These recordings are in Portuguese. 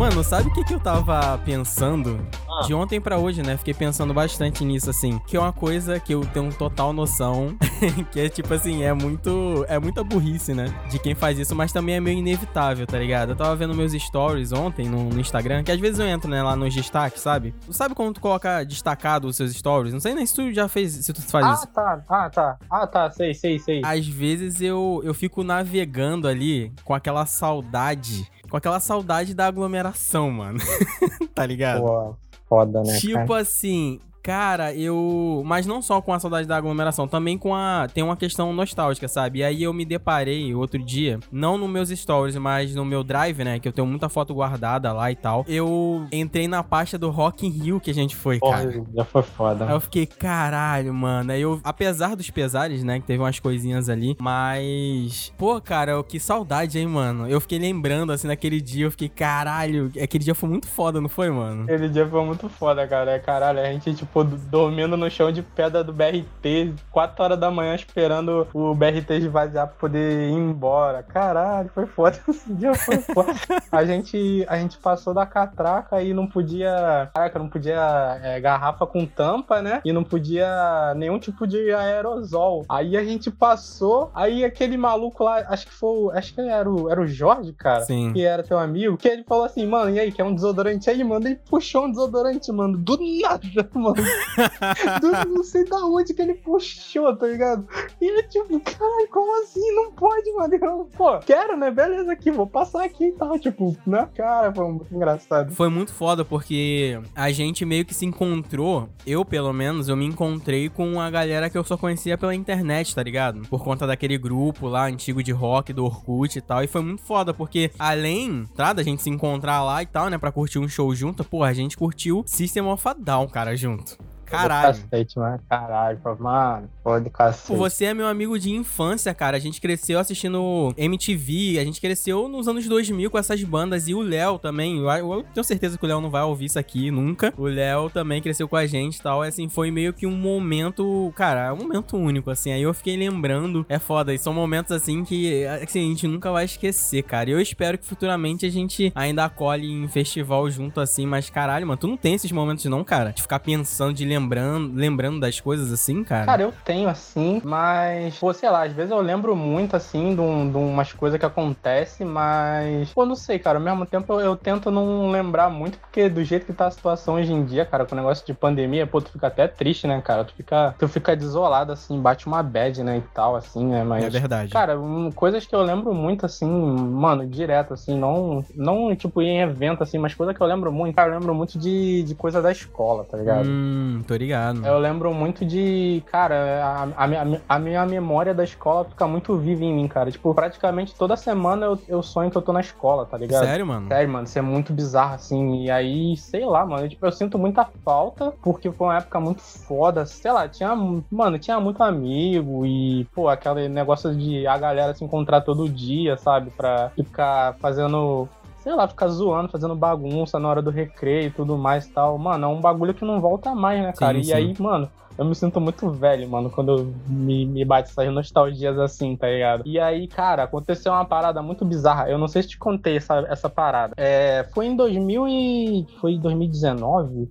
Mano, sabe o que, que eu tava pensando? Ah. De ontem para hoje, né? Fiquei pensando bastante nisso, assim. Que é uma coisa que eu tenho total noção. que é tipo assim, é muito. É muita burrice, né? De quem faz isso, mas também é meio inevitável, tá ligado? Eu tava vendo meus stories ontem no, no Instagram, que às vezes eu entro, né, lá nos destaques, sabe? Sabe quando tu coloca destacado os seus stories? Não sei nem se tu já fez, se tu faz ah, isso. Ah, tá. Ah, tá. Ah, tá. Sei, sei, sei. Às vezes eu, eu fico navegando ali com aquela saudade com aquela saudade da aglomeração, mano. tá ligado? Pô, foda, né? Tipo cara? assim, Cara, eu. Mas não só com a saudade da aglomeração, também com a. Tem uma questão nostálgica, sabe? E aí eu me deparei outro dia, não nos meus stories, mas no meu drive, né? Que eu tenho muita foto guardada lá e tal. Eu entrei na pasta do Rock in Rio que a gente foi, Porra, cara. Já foi foda. Aí eu fiquei, caralho, mano. Aí eu, apesar dos pesares, né? Que teve umas coisinhas ali, mas. Pô, cara, que saudade, hein, mano? Eu fiquei lembrando, assim, naquele dia, eu fiquei, caralho. Aquele dia foi muito foda, não foi, mano? Aquele dia foi muito foda, cara. Caralho, a gente, tipo tipo, dormindo no chão de pedra do BRT, 4 horas da manhã esperando o BRT esvaziar pra poder ir embora. Caralho, foi foda. Esse dia foi foda. a, gente, a gente passou da catraca e não podia. Caraca, não podia é, garrafa com tampa, né? E não podia nenhum tipo de aerosol. Aí a gente passou, aí aquele maluco lá, acho que foi. Acho que era o, era o Jorge, cara. Sim. Que era teu amigo, que ele falou assim, mano, e aí, quer um desodorante aí, mano? Ele puxou um desodorante, mano. Do nada, mano não sei da onde que ele puxou, tá ligado? E eu, tipo, caralho, como assim? Não pode, mano. Eu, pô, quero, né? Beleza aqui, vou passar aqui e tal. Tipo, né? Cara, foi muito engraçado. Foi muito foda, porque a gente meio que se encontrou, eu pelo menos, eu me encontrei com a galera que eu só conhecia pela internet, tá ligado? Por conta daquele grupo lá, antigo de rock, do Orkut e tal. E foi muito foda, porque além, tá, da gente se encontrar lá e tal, né, pra curtir um show junto, pô, a gente curtiu System of a Down, cara, junto. Caralho. Cacete, mano. Caralho, mano. Pode cacete. Você é meu amigo de infância, cara. A gente cresceu assistindo MTV, a gente cresceu nos anos 2000 com essas bandas. E o Léo também. Eu, tenho certeza que o Léo não vai ouvir isso aqui nunca. O Léo também cresceu com a gente e tal. E, assim, foi meio que um momento, cara, é um momento único, assim. Aí eu fiquei lembrando. É foda. E são momentos, assim, que assim, a gente nunca vai esquecer, cara. E eu espero que futuramente a gente ainda acolhe em festival junto, assim. Mas, caralho, mano, tu não tem esses momentos, não, cara? De ficar pensando, de lembrar lembrando, lembrando das coisas assim, cara? Cara, eu tenho assim, mas, pô, sei lá, às vezes eu lembro muito assim de, um, de umas coisas que acontecem, mas, pô, não sei, cara, ao mesmo tempo eu, eu, tento não lembrar muito, porque do jeito que tá a situação hoje em dia, cara, com o negócio de pandemia, pô, tu fica até triste, né, cara? Tu fica, tu fica desolado, assim, bate uma bad, né, e tal, assim, né, mas... É verdade. Cara, um, coisas que eu lembro muito, assim, mano, direto, assim, não, não, tipo, em evento, assim, mas coisa que eu lembro muito, cara, eu lembro muito de, de coisa da escola, tá ligado? Hum, tô ligado. Eu lembro muito de. Cara, a, a, a, minha memória da escola fica muito viva em mim, cara. Tipo, praticamente toda semana eu, eu sonho que eu tô na escola, tá ligado? Sério, mano? Sério, mano. Isso é muito bizarro, assim. E aí, sei lá, mano. Tipo, eu sinto muita falta, porque foi uma época muito foda. Sei lá, tinha. Mano, tinha muito amigo e, pô, aquele negócio de a galera se encontrar todo dia, sabe? Pra ficar fazendo sei lá, ficar zoando, fazendo bagunça na hora do recreio e tudo mais e tal. Mano, é um bagulho que não volta mais, né, cara? Sim, e sim. aí, mano, eu me sinto muito velho, mano, quando me, me bate essas nostalgias assim, tá ligado? E aí, cara, aconteceu uma parada muito bizarra. Eu não sei se te contei essa, essa parada. É, foi em 2000 e... Foi em 2019? Uhum.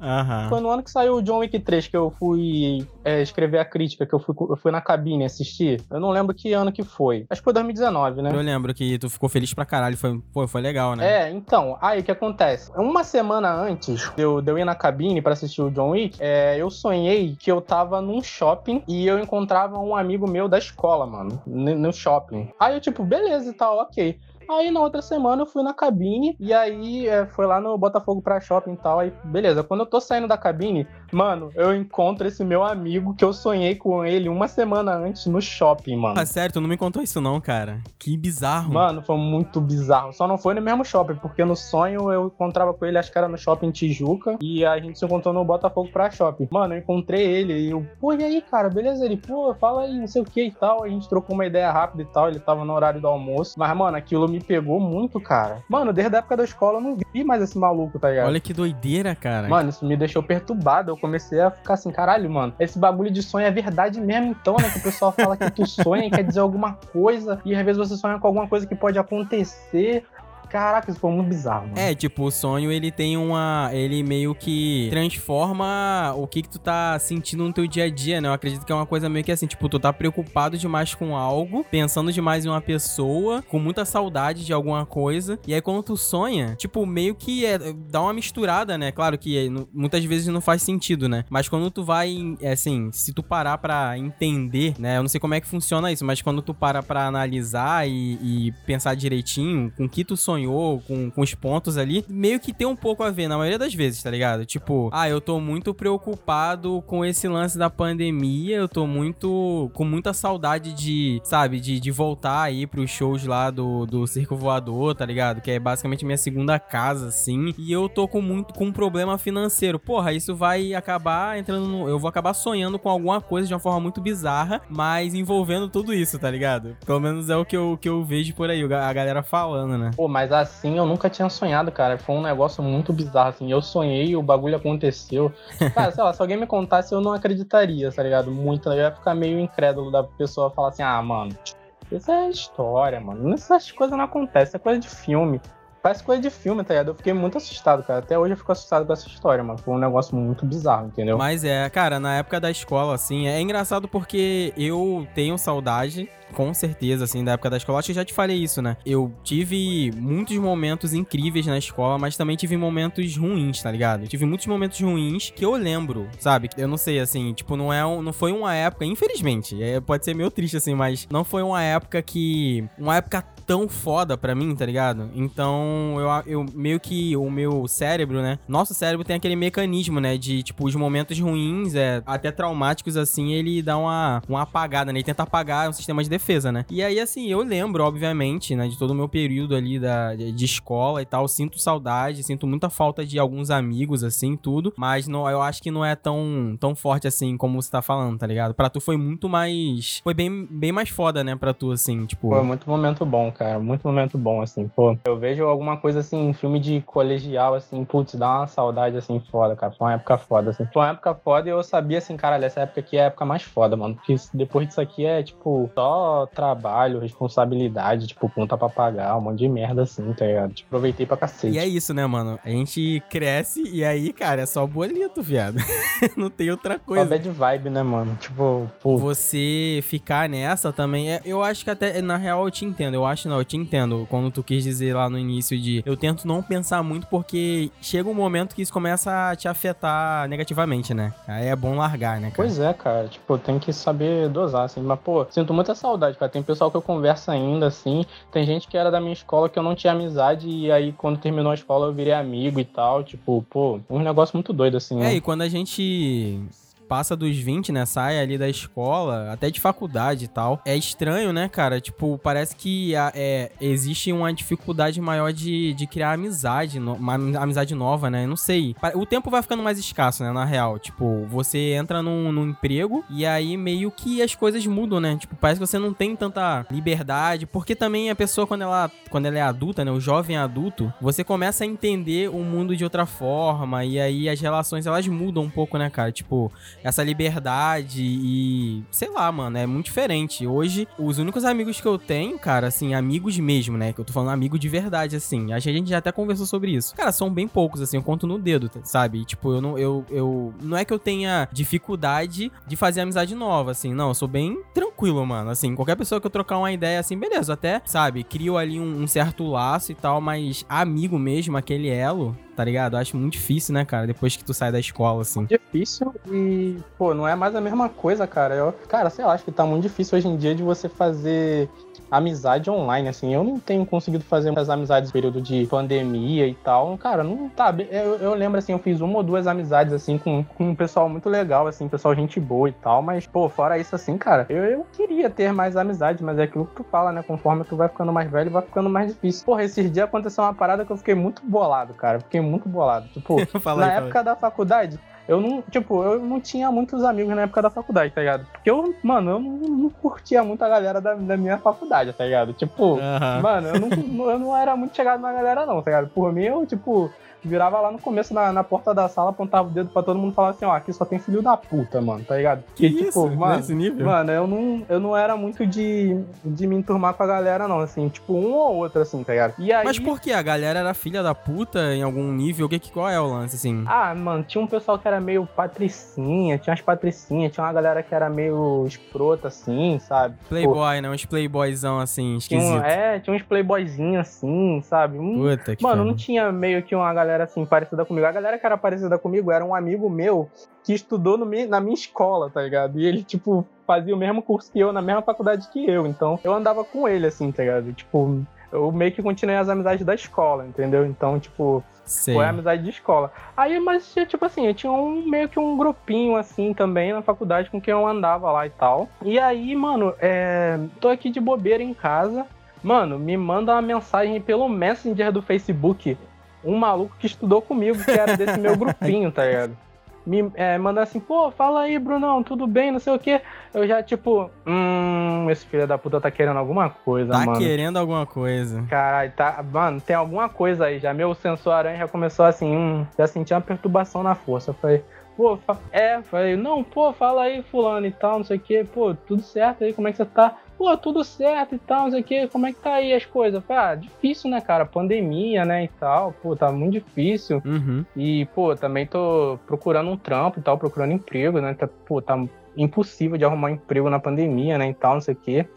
Foi no ano que saiu o John Wick 3 que eu fui é, escrever a crítica, que eu fui, eu fui na cabine assistir. Eu não lembro que ano que foi. Acho que foi 2019, né? Eu lembro que tu ficou feliz pra caralho. Foi, foi, foi legal, né? É, então. Aí, o que acontece? Uma semana antes de eu, de eu ir na cabine pra assistir o John Wick, é, eu sonhei que eu tava num shopping e eu encontrava um amigo meu da escola, mano, no shopping. Aí eu, tipo, beleza e tal, ok. Aí na outra semana eu fui na cabine e aí é, foi lá no Botafogo pra shopping e tal. Aí, beleza. Quando eu tô saindo da cabine, mano, eu encontro esse meu amigo que eu sonhei com ele uma semana antes no shopping, mano. Sério, tu não me contou isso não, cara. Que bizarro. Mano, foi muito bizarro. Só não foi no mesmo shopping, porque no sonho eu encontrava com ele, acho que era no shopping Tijuca, e a gente se encontrou no Botafogo pra shopping. Mano, eu encontrei ele e eu, pô, e aí, cara, beleza? Ele, pô, fala aí, não sei o que e tal. A gente trocou uma ideia rápida e tal. Ele tava no horário do almoço. Mas, mano, aquilo me me pegou muito, cara. Mano, desde a época da escola eu não vi mais esse maluco, tá ligado? Olha que doideira, cara. Mano, isso me deixou perturbado. Eu comecei a ficar assim, caralho, mano. Esse bagulho de sonho é verdade mesmo, então, né? Que o pessoal fala que tu sonha e quer dizer alguma coisa. E às vezes você sonha com alguma coisa que pode acontecer. Caraca, isso foi muito bizarro. Mano. É, tipo, o sonho ele tem uma. Ele meio que transforma o que, que tu tá sentindo no teu dia a dia, né? Eu acredito que é uma coisa meio que assim, tipo, tu tá preocupado demais com algo, pensando demais em uma pessoa, com muita saudade de alguma coisa. E aí quando tu sonha, tipo, meio que é, dá uma misturada, né? Claro que é, muitas vezes não faz sentido, né? Mas quando tu vai, é, assim, se tu parar pra entender, né? Eu não sei como é que funciona isso, mas quando tu para pra analisar e, e pensar direitinho com que tu sonhou, com, com os pontos ali, meio que tem um pouco a ver, na maioria das vezes, tá ligado? Tipo, ah, eu tô muito preocupado com esse lance da pandemia, eu tô muito. com muita saudade de, sabe, de, de voltar aí pros shows lá do, do Circo Voador, tá ligado? Que é basicamente minha segunda casa, assim. E eu tô com muito com um problema financeiro. Porra, isso vai acabar entrando no. Eu vou acabar sonhando com alguma coisa de uma forma muito bizarra, mas envolvendo tudo isso, tá ligado? Pelo menos é o que eu, que eu vejo por aí, a galera falando, né? Pô, mas assim eu nunca tinha sonhado, cara. Foi um negócio muito bizarro, assim. Eu sonhei, o bagulho aconteceu. Cara, sei lá, se alguém me contasse, eu não acreditaria, tá ligado? Muito, eu ia ficar meio incrédulo da pessoa falar assim, ah, mano, isso é história, mano. Essas coisas não acontecem, é coisa de filme. Parece coisa de filme, tá ligado? Eu fiquei muito assustado, cara. Até hoje eu fico assustado com essa história, mano. Foi um negócio muito bizarro, entendeu? Mas é, cara, na época da escola, assim, é engraçado porque eu tenho saudade com certeza, assim, da época da escola. Acho que já te falei isso, né? Eu tive muitos momentos incríveis na escola, mas também tive momentos ruins, tá ligado? Eu tive muitos momentos ruins que eu lembro, sabe? Eu não sei, assim, tipo, não é um, não foi uma época, infelizmente, é, pode ser meio triste, assim, mas não foi uma época que. Uma época tão foda pra mim, tá ligado? Então, eu, eu meio que o meu cérebro, né? Nosso cérebro tem aquele mecanismo, né? De, tipo, os momentos ruins, é, até traumáticos, assim, ele dá uma, uma apagada, né? Ele tenta apagar um sistema de defesa, né? E aí, assim, eu lembro, obviamente, né? De todo o meu período ali da, de escola e tal. Sinto saudade, sinto muita falta de alguns amigos, assim, tudo. Mas não, eu acho que não é tão, tão forte, assim, como você tá falando, tá ligado? Pra tu foi muito mais... Foi bem, bem mais foda, né? Pra tu, assim, tipo... Foi muito momento bom, cara. Muito momento bom, assim, pô. Eu vejo alguma coisa assim, filme de colegial, assim, putz, dá uma saudade, assim, foda, cara. Foi uma época foda, assim. Foi uma época foda e eu sabia, assim, caralho, essa época aqui é a época mais foda, mano. Porque depois disso aqui é, tipo, só trabalho, responsabilidade, tipo, conta pra pagar, um monte de merda, assim, tá ligado? Tipo, aproveitei pra cacete. E é isso, né, mano? A gente cresce e aí, cara, é só boleto, viado. Não tem outra coisa. Só bad vibe, né, mano? Tipo, pô. Você ficar nessa também, é, eu acho que até, na real, eu te entendo. Eu acho, não, eu te entendo quando tu quis dizer lá no início de eu tento não pensar muito porque chega um momento que isso começa a te afetar negativamente, né? Aí é bom largar, né, cara? Pois é, cara. Tipo, tem que saber dosar, assim. Mas, pô, sinto muita saudade, cara. Tem pessoal que eu converso ainda, assim. Tem gente que era da minha escola que eu não tinha amizade e aí quando terminou a escola eu virei amigo e tal. Tipo, pô, um negócio muito doido, assim. É, né? e quando a gente passa dos 20, né? Sai ali da escola, até de faculdade e tal. É estranho, né, cara? Tipo, parece que é, existe uma dificuldade maior de, de criar amizade, uma amizade nova, né? Não sei. O tempo vai ficando mais escasso, né? Na real. Tipo, você entra num, num emprego e aí meio que as coisas mudam, né? Tipo, parece que você não tem tanta liberdade. Porque também a pessoa, quando ela, quando ela é adulta, né? O jovem adulto, você começa a entender o mundo de outra forma. E aí as relações elas mudam um pouco, né, cara? Tipo, essa liberdade e sei lá, mano, é muito diferente. Hoje, os únicos amigos que eu tenho, cara, assim, amigos mesmo, né, que eu tô falando amigo de verdade, assim, que a gente já até conversou sobre isso. Cara, são bem poucos, assim, eu conto no dedo, sabe? tipo, eu não, eu, eu, não é que eu tenha dificuldade de fazer amizade nova, assim, não, eu sou bem tranquilo, mano, assim, qualquer pessoa que eu trocar uma ideia, assim, beleza, até, sabe, crio ali um, um certo laço e tal, mas amigo mesmo, aquele elo, tá ligado? Eu acho muito difícil, né, cara? Depois que tu sai da escola, assim. Difícil e, pô, não é mais a mesma coisa, cara. Eu, cara, sei lá, acho que tá muito difícil hoje em dia de você fazer amizade online, assim. Eu não tenho conseguido fazer muitas amizades no período de pandemia e tal. Cara, não tá. Eu, eu lembro, assim, eu fiz uma ou duas amizades, assim, com, com um pessoal muito legal, assim, pessoal gente boa e tal. Mas, pô, fora isso, assim, cara, eu, eu queria ter mais amizade, mas é aquilo que tu fala, né? Conforme tu vai ficando mais velho, vai ficando mais difícil. Porra, esses dias aconteceu uma parada que eu fiquei muito bolado, cara. Fiquei muito bolado. Tipo, na aí, época da faculdade, eu não, tipo, eu não tinha muitos amigos na época da faculdade, tá ligado? Porque eu, mano, eu não, não curtia muito a galera da, da, minha faculdade, tá ligado? Tipo, uhum. mano, eu não, eu não era muito chegado na galera, não, tá ligado? Por mim, eu, tipo, virava lá no começo na, na porta da sala, apontava o dedo pra todo mundo e falava assim, ó, aqui só tem filho da puta, mano, tá ligado? Que E, isso? mano, Nesse nível? Mano, eu não, eu não era muito de, de me enturmar com a galera, não, assim, tipo, um ou outro, assim, tá ligado? E aí. Mas por que? A galera era filha da puta em algum nível? O que, qual é o lance, assim? Ah, mano, tinha um pessoal que era meio patricinha, tinha umas patricinhas, tinha uma galera que era meio escrota, assim, sabe? Pô, Playboy, né? Uns playboyzão assim, tinha esquisito. é, tinha uns playboyzinhos assim, sabe? Um- Puta que Mano, pariu. não tinha meio que uma galera assim parecida comigo. A galera que era parecida comigo era um amigo meu que estudou no na minha escola, tá ligado? E ele, tipo, fazia o mesmo curso que eu, na mesma faculdade que eu. Então, eu andava com ele, assim, tá ligado? Tipo, eu meio que continuei as amizades da escola, entendeu? Então, tipo, Sei. foi amizade de escola. Aí, mas, tipo assim, eu tinha um, meio que um grupinho, assim, também na faculdade com quem eu andava lá e tal. E aí, mano, é, tô aqui de bobeira em casa. Mano, me manda uma mensagem pelo Messenger do Facebook. Um maluco que estudou comigo, que era desse meu grupinho, tá ligado? Me é, assim, pô, fala aí, Brunão, tudo bem, não sei o quê. Eu já, tipo, hum, esse filho da puta tá querendo alguma coisa, Tá mano. querendo alguma coisa. Caralho, tá. Mano, tem alguma coisa aí já. Meu sensor aranha já começou assim, hum, já senti uma perturbação na força. Eu falei, pô, é, falei, não, pô, fala aí, fulano e tal, não sei o que, pô, tudo certo aí, como é que você tá? Pô, tudo certo e tal, não sei o que, como é que tá aí as coisas? Falei, ah, difícil, né, cara? Pandemia, né, e tal, pô, tá muito difícil. Uhum. E, pô, também tô procurando um trampo e tal, procurando emprego, né? Tá, pô, tá impossível de arrumar um emprego na pandemia, né? E tal, não sei o quê.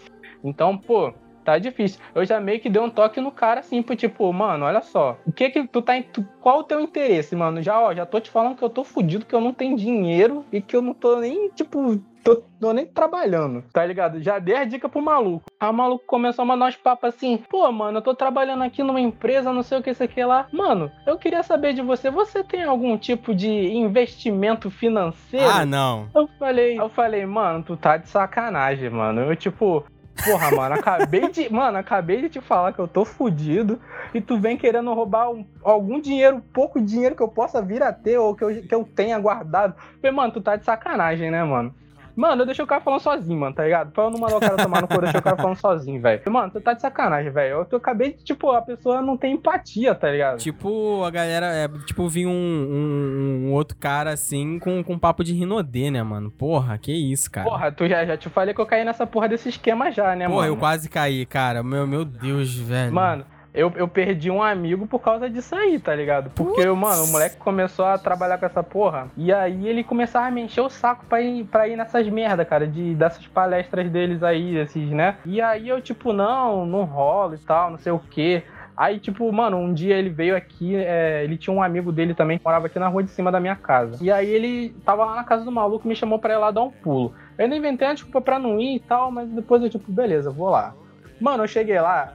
Então, pô, tá difícil. Eu já meio que dei um toque no cara, assim, pro tipo, mano, olha só. O que que tu tá. em- tu- qual o teu interesse, mano? Já, ó, já tô te falando que eu tô fudido, que eu não tenho dinheiro e que eu não tô nem, tipo. Tô, tô nem trabalhando, tá ligado? Já dei a dica pro maluco. Aí o maluco começou a mandar uns papos assim: pô, mano, eu tô trabalhando aqui numa empresa, não sei o que, isso aqui lá. Mano, eu queria saber de você: você tem algum tipo de investimento financeiro? Ah, não. Eu falei, eu falei, mano, tu tá de sacanagem, mano. Eu, tipo, porra, mano, acabei de. Mano, acabei de te falar que eu tô fudido e tu vem querendo roubar um- algum dinheiro, pouco dinheiro que eu possa vir a ter ou que eu, que eu tenha guardado. Falei, mano, tu tá de sacanagem, né, mano? Mano, eu deixei o cara falando sozinho, mano, tá ligado? Pra eu não mandar o cara tomar no cu, eu deixei o cara falando sozinho, velho. Mano, tu tá de sacanagem, velho. Eu, eu acabei de, tipo, a pessoa não tem empatia, tá ligado? Tipo, a galera, é, tipo, vi um, um- um outro cara assim com, com papo de rinodê, né, mano? Porra, que isso, cara. Porra, tu já, já te falei que eu caí nessa porra desse esquema já, né, Porra, mano? eu quase caí, cara. Meu, meu Deus, velho. Mano, eu, eu perdi um amigo por causa disso aí, tá ligado? Porque, mano, o moleque começou a trabalhar com essa porra. E aí ele começava a me encher o saco pra ir, pra ir nessas merda, cara, de, dessas palestras deles aí, esses, né? E aí eu, tipo, não, não rola e tal, não sei o quê. Aí, tipo, mano, um dia ele veio aqui, é, ele tinha um amigo dele também que morava aqui na rua de cima da minha casa. E aí ele tava lá na casa do maluco, me chamou pra ir lá dar um pulo. Eu ainda inventei uma desculpa pra não ir e tal, mas depois eu, tipo, beleza, vou lá. Mano, eu cheguei lá,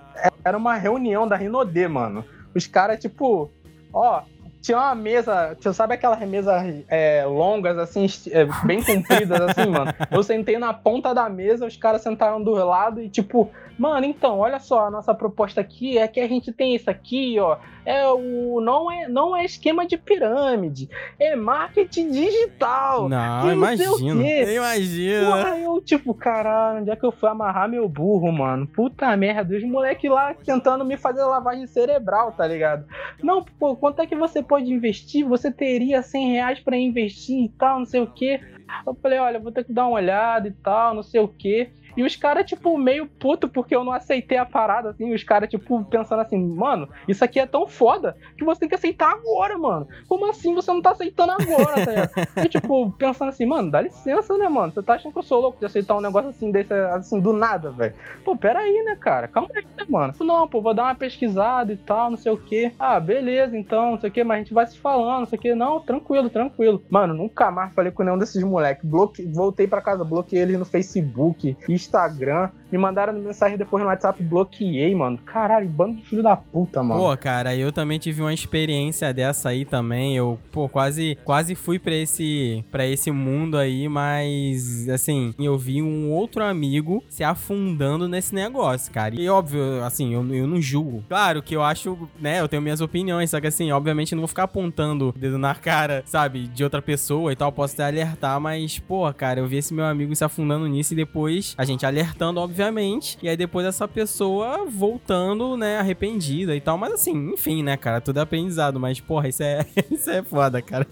era uma reunião da Rinodê, mano. Os caras, tipo, ó, tinha uma mesa, você sabe aquelas mesas é, longas, assim, é, bem compridas, assim, mano? Eu sentei na ponta da mesa, os caras sentaram do lado e, tipo, mano, então, olha só, a nossa proposta aqui é que a gente tem isso aqui, ó. É o. Não é, não é esquema de pirâmide, é marketing digital. Não, imagino. Imagina. Porra, eu, tipo, caralho, onde é que eu fui amarrar meu burro, mano? Puta merda, os moleques lá tentando me fazer lavagem cerebral, tá ligado? Não, pô, quanto é que você pode investir? Você teria 100 reais pra investir e tal, não sei o quê. Eu falei, olha, vou ter que dar uma olhada e tal, não sei o quê. E os caras, tipo, meio puto porque eu não aceitei a parada, assim. Os caras, tipo, pensando assim, mano, isso aqui é tão foda que você tem que aceitar agora, mano. Como assim você não tá aceitando agora, tá ligado? E, tipo, pensando assim, mano, dá licença, né, mano? Você tá achando que eu sou louco de aceitar um negócio assim, desse, assim, do nada, velho? Pô, pera aí, né, cara? Calma aí, né, mano? Não, pô, vou dar uma pesquisada e tal, não sei o quê. Ah, beleza, então, não sei o quê, mas a gente vai se falando, não sei o quê. Não, tranquilo, tranquilo. Mano, nunca mais falei com nenhum desses moleques. Bloque... Voltei pra casa, bloqueei eles no Facebook, Instagram. Me mandaram mensagem depois no WhatsApp, bloqueei, mano. Caralho, bando de filho da puta, mano. Pô, cara, eu também tive uma experiência dessa aí também. Eu, pô, quase, quase fui pra esse, pra esse mundo aí, mas, assim, eu vi um outro amigo se afundando nesse negócio, cara. E óbvio, assim, eu, eu não julgo. Claro que eu acho, né, eu tenho minhas opiniões, só que assim, obviamente não vou ficar apontando o dedo na cara, sabe, de outra pessoa e tal. Posso até alertar, mas, pô, cara, eu vi esse meu amigo se afundando nisso e depois a gente Exatamente, alertando, obviamente. E aí depois essa pessoa voltando, né, arrependida e tal. Mas assim, enfim, né, cara, tudo é aprendizado. Mas, porra, isso é, isso é foda, cara.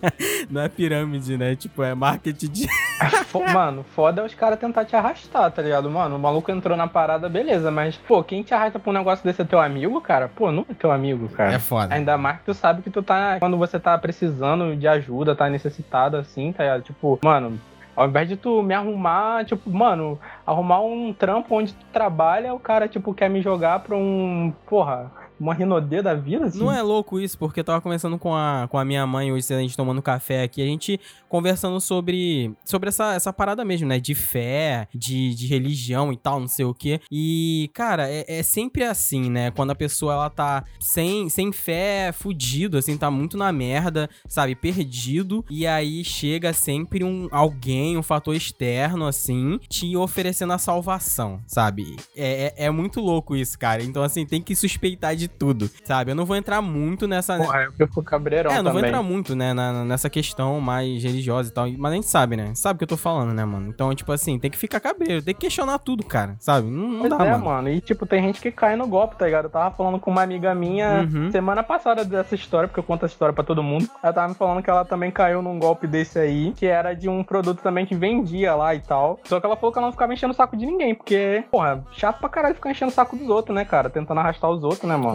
Não é pirâmide, né? Tipo, é marketing de. Mano, foda é os caras tentar te arrastar, tá ligado? Mano, o maluco entrou na parada, beleza, mas, pô, quem te arrasta pra um negócio desse é teu amigo, cara? Pô, não é teu amigo, cara. É foda. Ainda mais que tu sabe que tu tá. Quando você tá precisando de ajuda, tá necessitado assim, tá ligado? Tipo, mano, ao invés de tu me arrumar, tipo, mano, arrumar um trampo onde tu trabalha, o cara, tipo, quer me jogar pra um. Porra uma Rinodê da vida, assim. Não é louco isso, porque eu tava conversando com a, com a minha mãe hoje, a gente tomando café aqui, a gente conversando sobre, sobre essa, essa parada mesmo, né? De fé, de, de religião e tal, não sei o quê. E, cara, é, é sempre assim, né? Quando a pessoa, ela tá sem, sem fé, fudido, assim, tá muito na merda, sabe? Perdido. E aí chega sempre um alguém, um fator externo, assim, te oferecendo a salvação, sabe? É, é, é muito louco isso, cara. Então, assim, tem que suspeitar de de tudo, sabe? Eu não vou entrar muito nessa. Porra, eu fico cabreirão É, eu não também. vou entrar muito, né, na, nessa questão mais religiosa e tal. Mas a gente sabe, né? Sabe o que eu tô falando, né, mano? Então, tipo assim, tem que ficar cabreiro, tem que questionar tudo, cara, sabe? Não, não dá, é, mano. mano. E, tipo, tem gente que cai no golpe, tá ligado? Eu tava falando com uma amiga minha Uhum. semana passada dessa história, porque eu conto essa história pra todo mundo. Ela tava me falando que ela também caiu num golpe desse aí, que era de um produto também que vendia lá e tal. Só que ela falou que ela não ficava enchendo o saco de ninguém, porque, porra, chato pra caralho ficar enchendo o saco dos outros, né, cara? Tentando arrastar os outros, né, mano?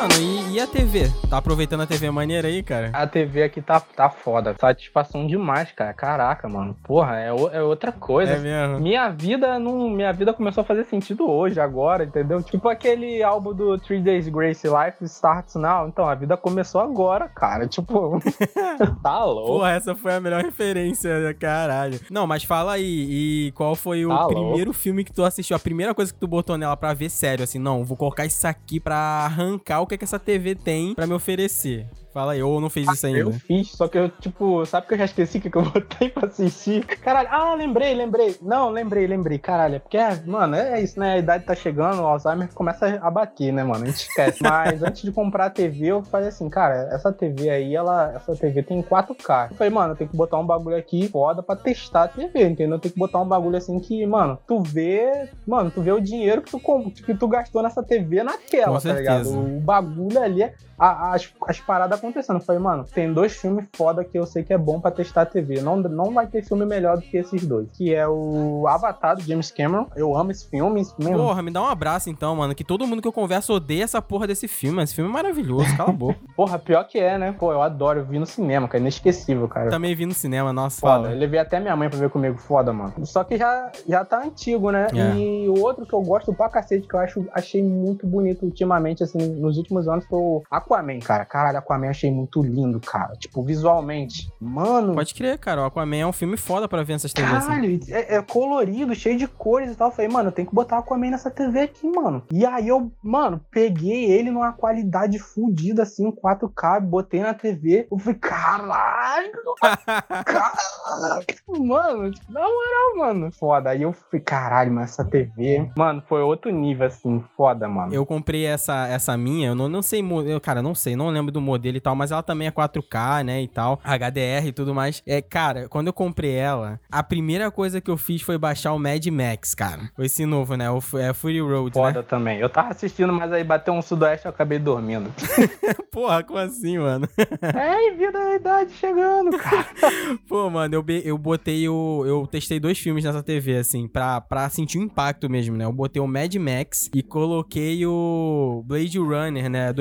Mano, e, e a TV? Tá aproveitando a TV maneira aí, cara? A TV aqui tá, tá foda. Satisfação demais, cara. Caraca, mano. Porra, é, o- é outra coisa. É mesmo. Minha vida não. Minha vida começou a fazer sentido hoje, agora, entendeu? Tipo aquele álbum do Three Days Grace Life Starts Now. Então, a vida começou agora, cara. Tipo, tá louco. Porra, essa foi a melhor referência, caralho. Não, mas fala aí, e qual foi o Tá louco. primeiro filme que tu assistiu? A primeira coisa que tu botou nela pra ver sério, assim, não, vou colocar isso aqui pra arrancar o que, é que essa TV tem pra me oferecer. Fala aí, ou não fez isso Eu ainda? fiz, só que eu, tipo, sabe que eu já esqueci o que que eu botei pra assistir? Caralho, ah, lembrei, lembrei. Não, lembrei, lembrei. Caralho, é porque, é, mano, é isso, né? A idade tá chegando, o Alzheimer começa a bater, né, mano? A gente esquece. Mas antes de comprar a TV, eu falei assim, cara, essa TV aí, ela, essa TV tem 4K. Eu falei, mano, eu tenho que botar um bagulho aqui foda pra testar a TV, entendeu? Tem que botar um bagulho assim que, mano, tu vê, mano, tu vê o dinheiro que tu, que tu gastou nessa TV na tela, Com tá ligado? O bagulho ali é a- as, as paradas acontecendo. Eu falei, mano, tem dois filmes foda que eu sei que é bom pra testar a TV. Não, não vai ter filme melhor do que esses dois. Que é o Avatar, do James Cameron. Eu amo esse filme. esse filme Porra, me dá um abraço então, mano, que todo mundo que eu converso odeia essa porra desse filme. Esse filme é maravilhoso, cala a boca. Porra, pior que é, né? Pô, eu adoro. Eu vi no cinema, cara. Inesquecível, cara. Também vi no cinema, nossa, Foda. fala. Eu levei até minha mãe pra ver comigo. Foda, mano. Só que já, já tá antigo, né? É. E o outro que eu gosto pra cacete, que eu acho, achei muito bonito ultimamente, assim, nos últimos anos, foi o Aquaman, cara. Caralho, Aquaman achei muito lindo, cara. Tipo, visualmente. Mano, Pode crer, cara, o Aquaman é um filme foda pra ver nessas TVs assim. Caralho, é, é colorido, cheio de cores e tal. Eu falei, mano, eu tenho que botar Aquaman nessa TV aqui, mano. E aí eu, mano, peguei ele numa qualidade fodida, assim, 4K, botei na TV. Eu falei, caralho, caralho. Mano, na moral, mano. Foda. Aí eu falei, caralho, mas essa TV, mano, foi outro nível, assim, foda, mano. Eu comprei essa, essa minha, eu não, não sei, eu, cara, não sei, não lembro do modelo e tal, mas ela também é 4K, né, e tal, HDR e tudo mais. É, cara, quando eu comprei ela, a primeira coisa que eu fiz foi baixar o Mad Max, cara. Esse novo, né, o é Fury Road, Foda né? também. Eu tava assistindo, mas aí bateu um sudoeste e eu acabei dormindo. Porra, como assim, mano? é, vida da idade chegando, cara. Pô, mano, eu, eu botei o. Eu testei dois filmes nessa TV, assim, pra, pra sentir o impacto mesmo, né? Eu botei o Mad Max e coloquei o Blade Runner, né?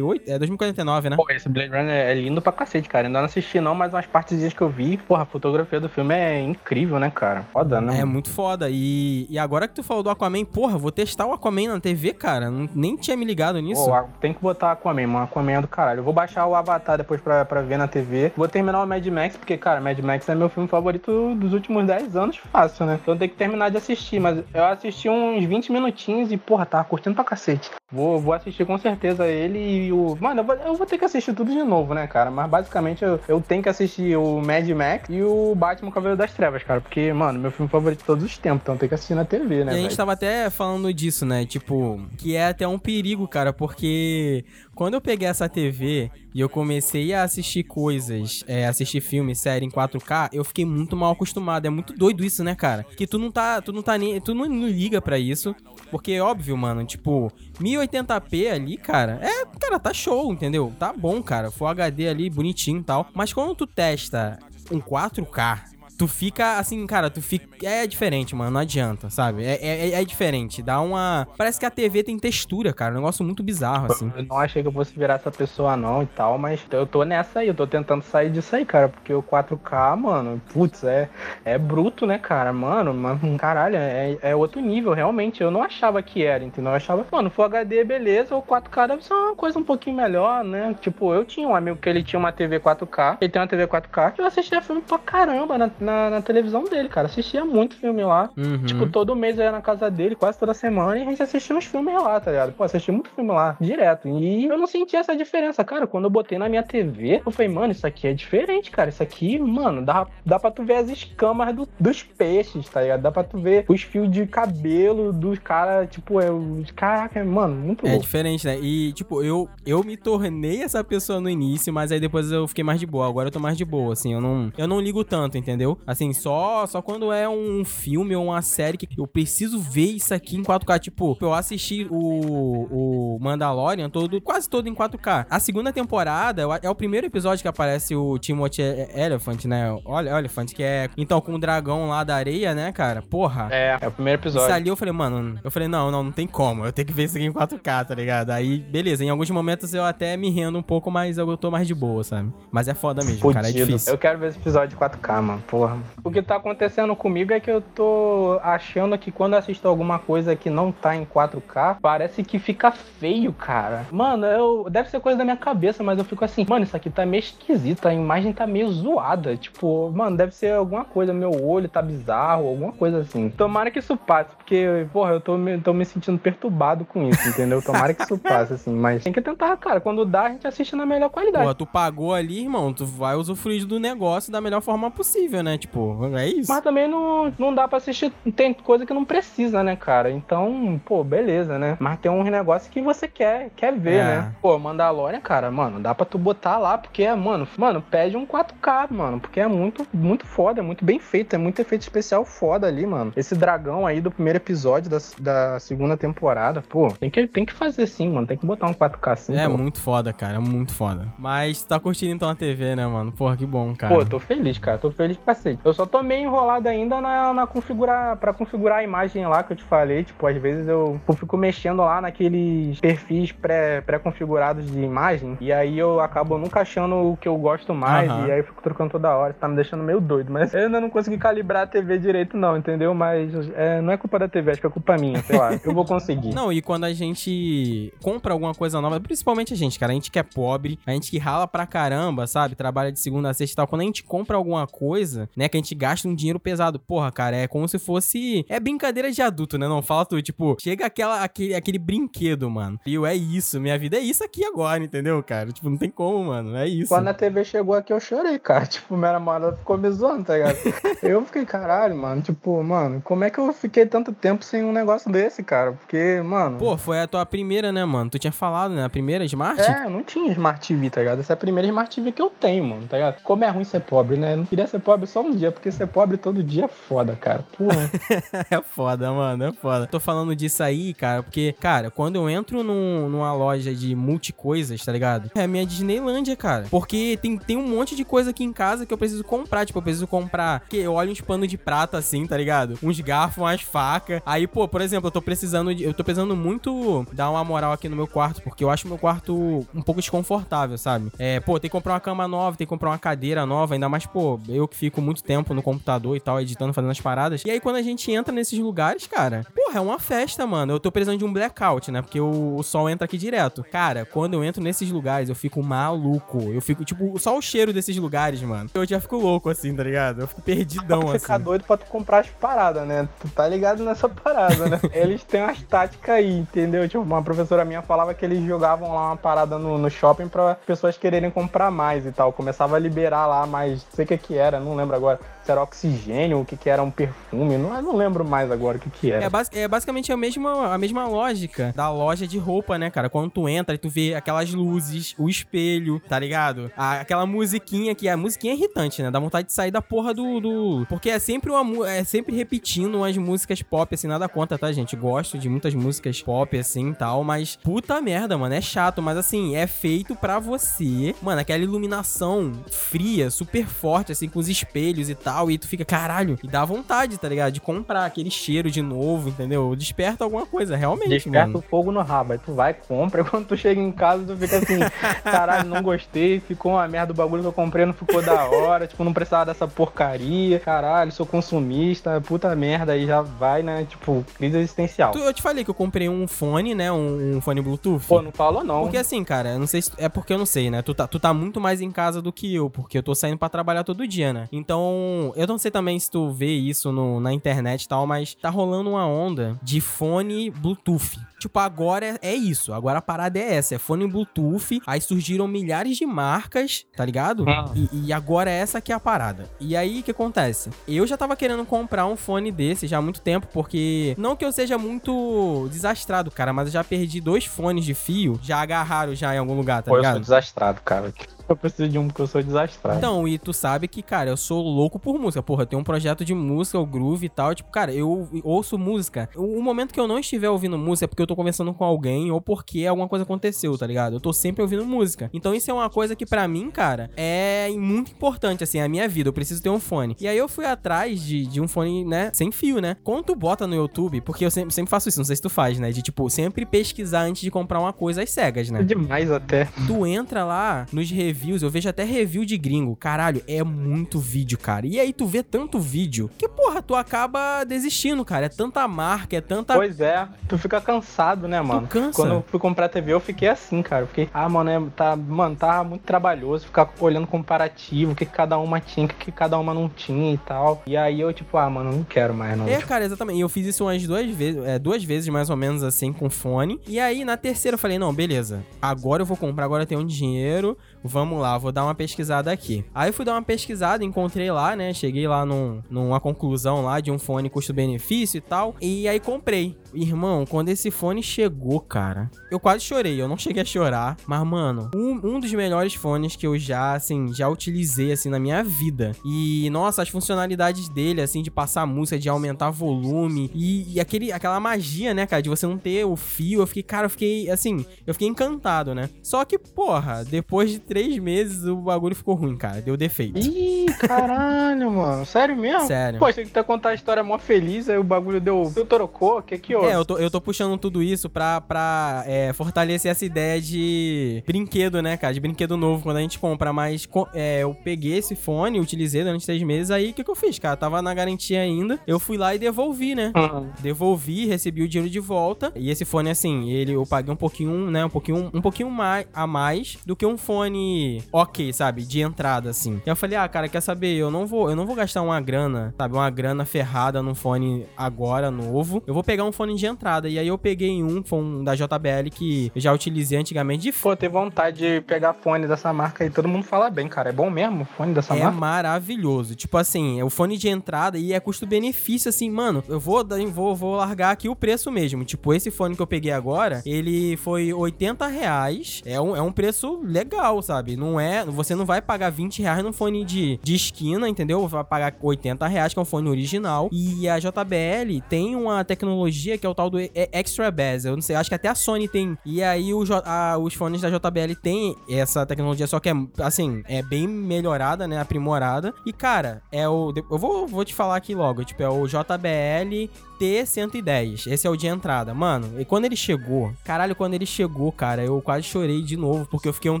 2048? É 2049, né? Pô, esse Blade Runner é lindo pra cacete, cara. Ainda não assisti não, mas umas partezinhas que eu vi, porra, a fotografia do filme é incrível, né, cara? Foda, né? É muito foda. E, e agora que tu falou do Aquaman, porra, vou testar o Aquaman na TV, cara. Nem tinha me ligado nisso. Pô, tem que botar Aquaman, mano. Aquaman é do caralho. Eu vou baixar o Avatar depois pra, pra ver na TV. Vou terminar o Mad Max, porque, cara, Mad Max é meu filme favorito dos últimos 10 anos, fácil, né? Então tem que terminar de assistir. Mas eu assisti uns 20 minutinhos e, porra, tava curtindo pra cacete. Vou, vou assistir com certeza ele e o. Mano, eu vou, eu vou ter que assistir tudo de novo, né, cara? Mas basicamente eu, eu tenho que assistir o Mad Max e o Batman Cavaleiro das Trevas, cara. Porque, mano, meu filme favorito de todos os tempos, então tem que assistir na TV, né? E a gente velho? tava até falando disso, né? Tipo, que é até um perigo, cara, porque quando eu peguei essa TV e eu comecei a assistir coisas, é, assistir filme, série em 4K, eu fiquei muito mal acostumado. É muito doido isso, né, cara? Que tu não tá, tu não tá nem, tu não, não liga pra isso, porque óbvio, mano, tipo, 1080p ali, cara, é, cara, tá show, entendeu? Tá bom, cara. Full HD ali bonitinho e tal. Mas quando tu testa um 4K Tu fica assim, cara, tu fica. É diferente, mano. Não adianta, sabe? É, é, é diferente. Dá uma. Parece que a TV tem textura, cara. Um negócio muito bizarro, assim. Eu não achei que eu fosse virar essa pessoa, não, e tal, mas eu tô nessa aí, eu tô tentando sair disso aí, cara, porque o 4K, mano, putz, é, é bruto, né, cara? Mano, mas, caralho, é, é outro nível, realmente. Eu não achava que era, entendeu? Eu achava, mano, Full HD, beleza, o 4K deve ser uma coisa um pouquinho melhor, né? Tipo, eu tinha um amigo que ele tinha uma TV 4K, ele tem uma TV 4K, que eu assistia filme pra caramba na, na, na televisão dele, cara. Assistia muito filme lá. Uhum. Tipo, todo mês eu ia na casa dele, quase toda semana, e a gente assistia uns filmes lá, tá ligado? Pô, assisti muito filme lá, direto. E eu não senti essa diferença, cara. Quando eu botei na minha TV, eu falei, mano, isso aqui é diferente, cara. Isso aqui, mano, dá, dá pra tu ver as escamas do- dos peixes, tá ligado? Dá pra tu ver os fios de cabelo dos caras, tipo, é, os- caraca, mano, muito É louco. diferente, né? E, tipo, eu, eu me tornei essa pessoa no início, mas aí depois eu fiquei mais de boa. Agora eu tô mais de boa, assim. Eu não, eu não ligo tanto, entendeu? Assim, só, só quando é um filme ou uma série que eu preciso ver isso aqui em 4K. Tipo, eu assisti o, o Mandalorian todo, quase todo em 4K. A segunda temporada a- é o primeiro episódio que aparece o Timothy Elephant, né? Olha, Elephant, que é, então, com o dragão lá da areia, né, cara? Porra. É, é o primeiro Isso episódio. ali eu falei, mano, eu falei, não, não, não tem como. Eu tenho que ver isso aqui em 4K, tá ligado? Aí, beleza, em alguns momentos eu até me rendo um pouco, mas eu tô mais de boa, sabe? Mas é foda mesmo, cara, é Fudido. difícil. Eu quero ver esse episódio de 4K, mano. Porra. O que tá acontecendo comigo é que eu tô achando que quando eu assisto alguma coisa que não tá em 4K, parece que fica feio, cara. Mano, eu deve ser coisa da minha cabeça, mas eu fico assim, mano, isso aqui tá meio esquisito, a imagem tá meio zoada. Tipo, mano, deve ser alguma coisa, meu olho tá bizarro, alguma coisa assim. Tomara que isso passe, porque, porra, eu tô me, tô me sentindo perturbado com isso, entendeu? Tomara que isso passe, assim, mas tem que tentar, cara. Quando dá, a gente assiste na melhor qualidade. Pô, tu pagou ali, irmão, tu vai usufruir do negócio da melhor forma possível, né? Tipo, é isso. Mas também não, não dá pra assistir. Tem coisa que não precisa, né, cara? Então, pô, beleza, né? Mas tem uns negócios que você quer, quer ver, É. né? Pô, Mandalorian, cara, mano, dá pra tu botar lá, porque é, mano, mano, pede um 4K, mano, porque é muito, muito foda, é muito bem feito, é muito efeito especial foda ali, mano. Esse dragão aí do primeiro episódio da, da segunda temporada, pô, tem que, tem que fazer sim, mano, tem que botar um 4K sim. É pô. muito foda, cara, é muito foda. Mas tu tá curtindo então a TV, né, mano? Porra, que bom, cara. Pô, tô feliz, cara. Tô feliz pra cacete. Eu só tô meio enrolado ainda na, na configurar, pra configurar a imagem lá que eu te falei. Tipo, às vezes eu, fico mexendo lá naqueles perfis pré- pré-configurados de imagem. E aí eu acabo nunca achando o que eu gosto mais. Aham. E aí eu fico trocando toda hora. Isso tá me deixando meio doido. Mas eu ainda não consegui calibrar a TV direito, não, entendeu? Mas é, não é culpa da TV, acho que é culpa minha, sei lá. Eu vou conseguir. Não, e quando a gente compra alguma coisa nova, principalmente a gente, cara, a gente que é pobre, a gente que rala pra caramba, sabe? Trabalha de segunda a sexta e tal. Quando a gente compra alguma coisa, né, que a gente gasta um dinheiro pesado, porra, cara, é como se fosse. É brincadeira de adulto, né? Não fala tu, tipo, chega aquela, aquele, aquele brinquedo, mano. E eu, é isso, minha vida é isso aqui agora, entendeu, cara? Tipo, não tem como, mano. É isso. Quando a TV chegou aqui, eu chorei, cara. Tipo, minha namorada ficou me zoando, tá ligado? eu fiquei, caralho, mano. Tipo, mano, como é que eu fiquei tanto tempo sem um negócio desse, cara? Porque, mano. Pô, foi a tua primeira, né, mano? Tu tinha falado, né? A primeira Smart? É, não tinha Smart TV, tá ligado? Essa é a primeira Smart TV que eu tenho, mano, tá ligado? Como é ruim ser pobre, né? Eu não queria ser pobre só um dia, porque ser pobre todo dia é foda, cara. Porra. É foda, mano, é foda. Tô falando disso aí, cara, porque, cara, quando eu entro num- numa loja de multicoisas, tá ligado? É a minha Disneylândia, cara. Porque tem, tem um monte de coisa aqui em casa que eu preciso comprar. Tipo, eu preciso comprar. Que eu olho uns panos de prata assim, tá ligado? Uns garfos, umas facas. Aí, pô, por exemplo, eu tô precisando de. Eu tô precisando muito dar uma moral aqui no meu quarto, porque eu acho meu quarto um pouco desconfortável, sabe? É, pô, tem que comprar uma cama nova, tem que comprar uma cadeira nova, ainda mais, pô, eu que fico muito muito tempo no computador e tal, editando, fazendo as paradas. E aí, quando a gente entra nesses lugares, cara, porra, é uma festa, mano. Eu tô precisando de um blackout, né? Porque o, o sol entra aqui direto. Cara, quando eu entro nesses lugares, eu fico maluco. Eu fico, tipo, só o cheiro desses lugares, mano. Eu já fico louco, assim, tá ligado? Eu fico perdidão, assim. ficar doido pra tu comprar as paradas, né? Tu tá ligado nessa parada, né? eles têm umas táticas aí, entendeu? Tipo, uma professora minha falava que eles jogavam lá uma parada no, no shopping pra pessoas quererem comprar mais e tal. Começava a liberar lá mais, não sei o que que era, não lembro agora. Se era oxigênio, o que que era um perfume, não, não lembro mais agora o que que era. É, é basicamente a mesma, a mesma lógica da loja de roupa, né, cara? Quando tu entra e tu vê aquelas luzes, o espelho, tá ligado? A- aquela musiquinha que a musiquinha é irritante, né? Dá vontade de sair da porra do. do... Porque é sempre uma é sempre repetindo umas músicas pop, assim, nada contra, tá, gente? Gosto de muitas músicas pop, assim tal, mas puta merda, mano. É chato, mas assim, é feito pra você. Mano, aquela iluminação fria, super forte, assim, com os espelhos e tal. E tu fica, caralho, e dá vontade, tá ligado? De comprar aquele cheiro de novo, entendeu? Desperta alguma coisa, realmente, Desperta mano. o fogo no rabo. Aí tu vai, compra, e quando tu chega em casa, tu fica assim, caralho, não gostei, ficou uma merda o bagulho que eu comprei, não ficou da hora, tipo, não precisava dessa porcaria, caralho, sou consumista, puta merda, aí já vai, né, tipo, crise existencial. Tu- eu te falei que eu comprei um fone, né? Um, um fone Bluetooth. Pô, não falou não. Porque assim, cara, eu não sei se. É porque eu não sei, né? Tu tá, tu tá muito mais em casa do que eu, porque eu tô saindo pra trabalhar todo dia, né? Então, eu não sei também se tu vê isso no- na internet e tal, mas tá rolando uma onda de fone Bluetooth. Tipo, agora é, é isso. Agora a parada é essa. É fone Bluetooth. Aí surgiram milhares de marcas, tá ligado? Ah. E, e agora é essa que é a parada. E aí, o que acontece? Eu já tava querendo comprar um fone desse já há muito tempo, porque não que eu seja muito desastrado, cara, mas eu já perdi dois fones de fio, já agarraram já em algum lugar, tá Pô, eu sou ligado? desastrado, cara. Eu preciso de um porque eu sou desastrado. Então, e tu sabe que, cara, eu sou louco por música. Porra, tenho um projeto de música, o Groove e tal. Tipo, cara, eu ouço música. O momento que eu não estiver ouvindo música é porque eu tô conversando com alguém ou porque alguma coisa aconteceu, tá ligado? Eu tô sempre ouvindo música. Então, isso é uma coisa que pra mim, cara, é muito importante, assim, a minha vida. Eu preciso ter um fone. E aí eu fui atrás de, de um fone, né, sem fio, né? Quando tu bota no YouTube, porque eu sempre, sempre faço isso, não sei se tu faz, né? De, tipo, sempre pesquisar antes de comprar uma coisa às cegas, né? É demais até. Tu entra lá nos reviews, eu vejo até review de gringo. Caralho, é muito vídeo, cara. E aí tu vê tanto vídeo que, porra, tu acaba desistindo, cara. É tanta marca, é tanta. Pois é, tu fica cansado, né, mano? cansa. Quando eu fui comprar TV, eu fiquei assim, cara. Eu fiquei, ah, mano, é, tá, mano, tá muito trabalhoso ficar olhando comparativo, o que cada uma tinha, o que cada uma não tinha e tal. E aí eu, tipo, ah, mano, não quero mais, não. É, cara, exatamente. E eu fiz isso umas duas vezes, é, duas vezes mais ou menos assim, com fone. E aí, na terceira, eu falei, não, beleza. Agora eu vou comprar, agora eu tenho um dinheiro. Vamos lá, vou dar uma pesquisada aqui. Aí fui dar uma pesquisada, encontrei lá, né? Cheguei lá num, numa conclusão lá de um fone custo-benefício e tal. E aí comprei. Irmão, quando esse fone chegou, cara, eu quase chorei. Eu não cheguei a chorar. Mas, mano, um, um dos melhores fones que eu já, assim, já utilizei, assim, na minha vida. E, nossa, as funcionalidades dele, assim, de passar música, de aumentar volume. E, e aquele, aquela magia, né, cara, de você não ter o fio. Eu fiquei, cara, eu fiquei, assim, eu fiquei encantado, né? Só que, porra, depois de três meses o bagulho ficou ruim, cara. Deu defeito. Ih, caralho, mano. Sério mesmo? Sério. Pô, achei que tu ia contar a história mó feliz, aí o bagulho deu. Trocou? O que que É, eu tô, eu tô puxando tudo isso pra, pra é, fortalecer essa ideia de brinquedo, né, cara? De brinquedo novo quando a gente compra. Mas é, eu peguei esse fone, utilizei durante três meses. Aí o que, que eu fiz, cara? Tava na garantia ainda. Eu fui lá e devolvi, né? Uhum. Devolvi, recebi o dinheiro de volta. E esse fone, assim, ele eu paguei um pouquinho, né? Um pouquinho, um pouquinho mais, a mais do que um fone ok, sabe? De entrada, assim. E eu falei, ah, cara, quer saber? Eu não vou, eu não vou gastar uma grana, sabe? Uma grana ferrada num fone agora, novo. Eu vou pegar um fone de entrada. E aí eu peguei um, foi um da JBL que eu já utilizei antigamente de Pô, ter vontade de pegar fone dessa marca aí, todo mundo fala bem, cara. É bom mesmo o fone dessa É marca? maravilhoso. Tipo assim, é o fone de entrada e é custo-benefício, assim, mano. Eu vou, vou, vou largar aqui o preço mesmo. Tipo, esse fone que eu peguei agora, ele foi 80 reais. É um, é um preço legal, sabe? Não é. Você não vai pagar 20 reais num fone de, de esquina, entendeu? Vai pagar 80 reais, que é um fone original. E a JBL tem uma tecnologia que é o tal do Extra Bass. Eu não sei, acho que até a Sony tem. E aí o a- os fones da JBL tem essa tecnologia, só que é, assim, é bem melhorada, né? Aprimorada. E, cara, é o. Eu vou, vou te falar aqui logo. Tipo, é o JBL T110. Esse é o de entrada. Mano, e quando ele chegou, caralho, quando ele chegou, cara, eu quase chorei de novo, porque eu fiquei um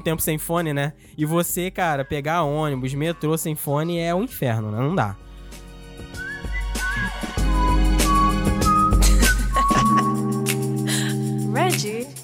tempo sem fone, né? E você, cara, pegar ônibus, metrô sem fone é um inferno, né? Não dá. Reggie.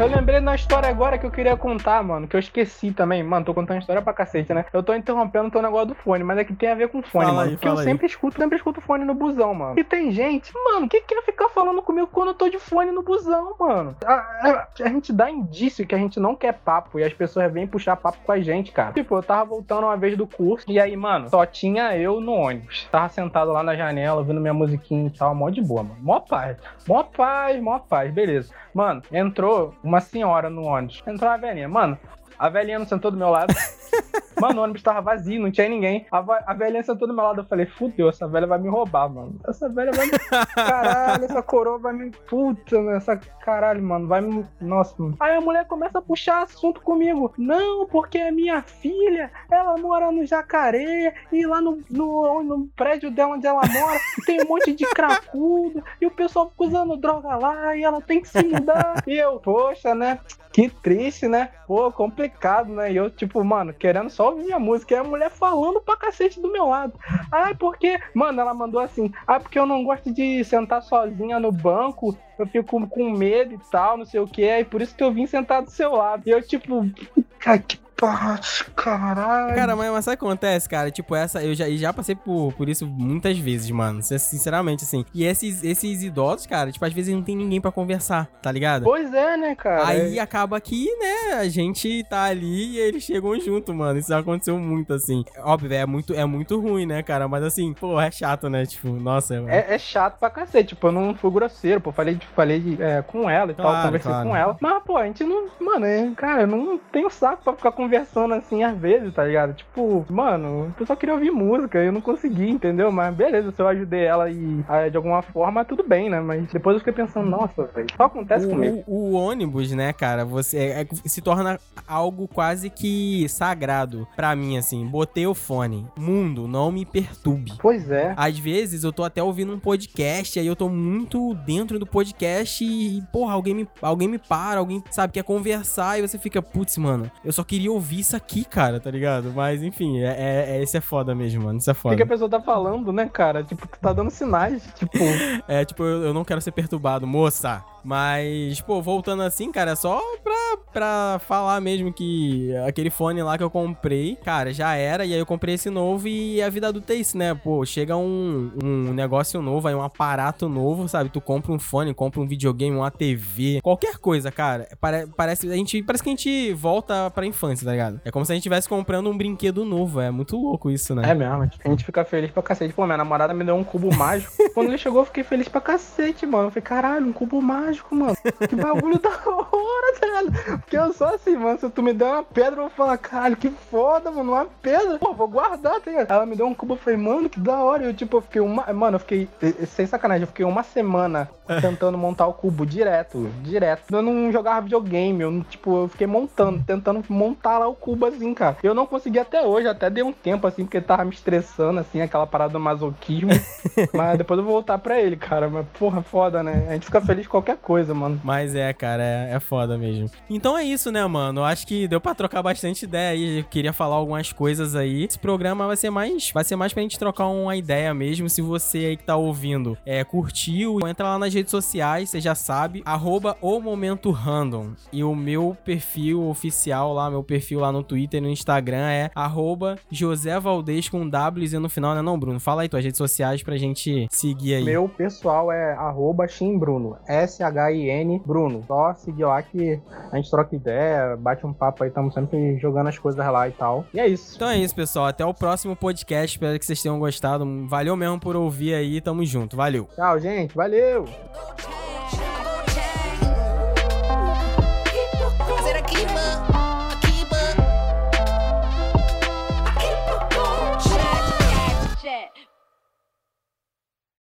Eu lembrei de uma história agora que eu queria contar, mano, que eu esqueci também. Mano, tô contando história pra cacete, né? Eu tô interrompendo o teu negócio do fone, mas é que tem a ver com fone, Fala mano. aí, porque eu aí. sempre escuto, sempre escuto fone no busão, mano. E tem gente, mano, que quer ficar falando comigo quando eu tô de fone no busão, mano. A, a- a gente dá indício que a gente não quer papo e as pessoas vêm puxar papo com a gente, cara. Tipo, eu tava voltando uma vez do curso e aí, mano, só tinha eu no ônibus. Tava sentado lá na janela, ouvindo minha musiquinha e tal, mó de boa, mano. Mó paz. Mó paz, mó paz, beleza. Mano, entrou uma senhora no ônibus. Entrou uma velhinha. Mano, a velhinha não sentou do meu lado. Mano, o ônibus tava vazio, não tinha ninguém. A, a velhinha sentou do meu lado. Eu falei, fudeu, essa velha vai me roubar, mano. Essa velha vai me. Caralho, essa coroa vai me. Puta, essa caralho, mano. Vai me. Nossa, mano. Aí a mulher começa a puxar assunto comigo. Não, porque é minha filha. Ela mora no jacaré. E lá no, no, no prédio dela onde ela mora tem um monte de cracudo. E o pessoal fica usando droga lá. E ela tem que se mudar. E eu, poxa, né? Que triste, né? Pô, complicado, né? E eu, tipo, mano, querendo só ouvir a música. E a mulher falando pra cacete do meu lado. Ai, porque. Mano, ela mandou assim. Ah, porque eu não gosto de sentar sozinha no banco. Eu fico com medo e tal, não sei o que. Aí por isso que eu vim sentar do seu lado. E eu, tipo. Que paz, caralho. Cara, mas, mas sabe o que acontece, cara? Tipo, essa, eu já, já passei por, por isso muitas vezes, mano. Sin- Sinceramente, assim. E esses, esses idosos, cara, tipo, às vezes não tem ninguém pra conversar, tá ligado? Pois é, né, cara? Aí acaba que, né, a gente tá ali e eles chegam junto, mano. Isso já aconteceu muito, assim. Óbvio, é muito, é muito ruim, né, cara? Mas assim, pô, é chato, né? Tipo, nossa, é. É, é chato pra cacete, tipo, eu não fui grosseiro, pô, falei, falei é, com ela e tal, Claro, conversei claro. com ela. Mas, pô, a gente não, mano, é, cara, eu não tenho saco pra ficar conversando assim às vezes, tá ligado? Tipo, mano, eu só queria ouvir música, eu não consegui, entendeu? Mas beleza, se eu ajudei ela e ah, de alguma forma, tudo bem, né? Mas depois eu fiquei pensando, nossa, velho, só acontece comigo. O, o- o ônibus, né, cara, você é- é- se torna algo quase que sagrado pra mim, assim. Botei o fone. Mundo, não me perturbe. Pois é. Às vezes eu tô até ouvindo um podcast, aí eu tô muito dentro do podcast e, porra, alguém me, alguém me para, alguém, sabe, quer conversar e você fica, putz, mano, eu só queria ouvir isso aqui, cara, tá ligado? Mas, enfim, é, é, é- esse é foda mesmo, mano, isso é O que, foda. que a pessoa tá falando, né, cara? Tipo, tu tá dando sinais, tipo, É, tipo, eu, eu não quero ser perturbado, moça. Mas, pô, voltando assim, cara, é só pra, pra falar mesmo que aquele fone lá que eu comprei, cara, já era. E aí eu comprei esse novo e a vida é isso, né? Pô, chega um, um negócio novo, aí um aparato novo, sabe? Tu compra um fone, compra um videogame, uma TV, qualquer coisa, cara. Pare- parece, a gente, parece que a gente volta pra infância, tá ligado? É como se a gente estivesse comprando um brinquedo novo. É muito louco isso, né? É mesmo, a gente fica feliz pra cacete. Pô, minha namorada me deu um cubo mágico. Quando ele chegou, eu fiquei feliz pra cacete, mano. Eu falei, caralho, um cubo mágico, mano. Que bagulho da hora, tá ligado? Porque eu sou assim, mano. Se tu me der uma pedra, eu vou falar, caralho, que foda, mano. Uma pedra. Pô, vou guardar, tá ligado? Ela me deu um cubo, eu falei, mano, que da hora. Eu, tipo, eu fiquei uma. Mano, eu fiquei. Sem sacanagem, eu fiquei uma semana tentando montar o cubo direto, direto. Eu não jogava videogame, eu, tipo, eu fiquei montando, tentando montar lá o cubo assim, cara. Eu não consegui até hoje, até dei um tempo assim, porque tava me estressando, assim, aquela parada do masoquismo. Mas depois eu vou voltar pra ele, cara. Mas, porra, foda, né? A gente fica feliz com qualquer coisa, mano. Mas é, cara, é, é foda mesmo. Então é isso, né, mano? Eu acho que deu pra trocar bastante ideia aí. Eu queria falar algumas coisas aí. Esse programa vai ser mais, vai ser mais pra gente trocar uma ideia mesmo. Se você aí que tá ouvindo é, curtiu, entra lá nas redes sociais, você já sabe. Arroba o Momento Random. E o meu perfil oficial lá, meu perfil lá no Twitter e no Instagram é arroba José Valdez com W's no final, né não, Bruno? Fala aí tuas redes sociais pra gente seguir aí. Meu pessoal é arroba Bruno. S-H-I-N Bruno. Só seguir lá que a gente troca ideia, bate um papo aí, tamo sempre jogando as coisas lá e tal. E é isso. Então é isso, pessoal. Até o próximo podcast. Espero que vocês tenham gostado. Valeu mesmo por ouvir aí. Tamo junto. Valeu. Tchau, gente. Valeu!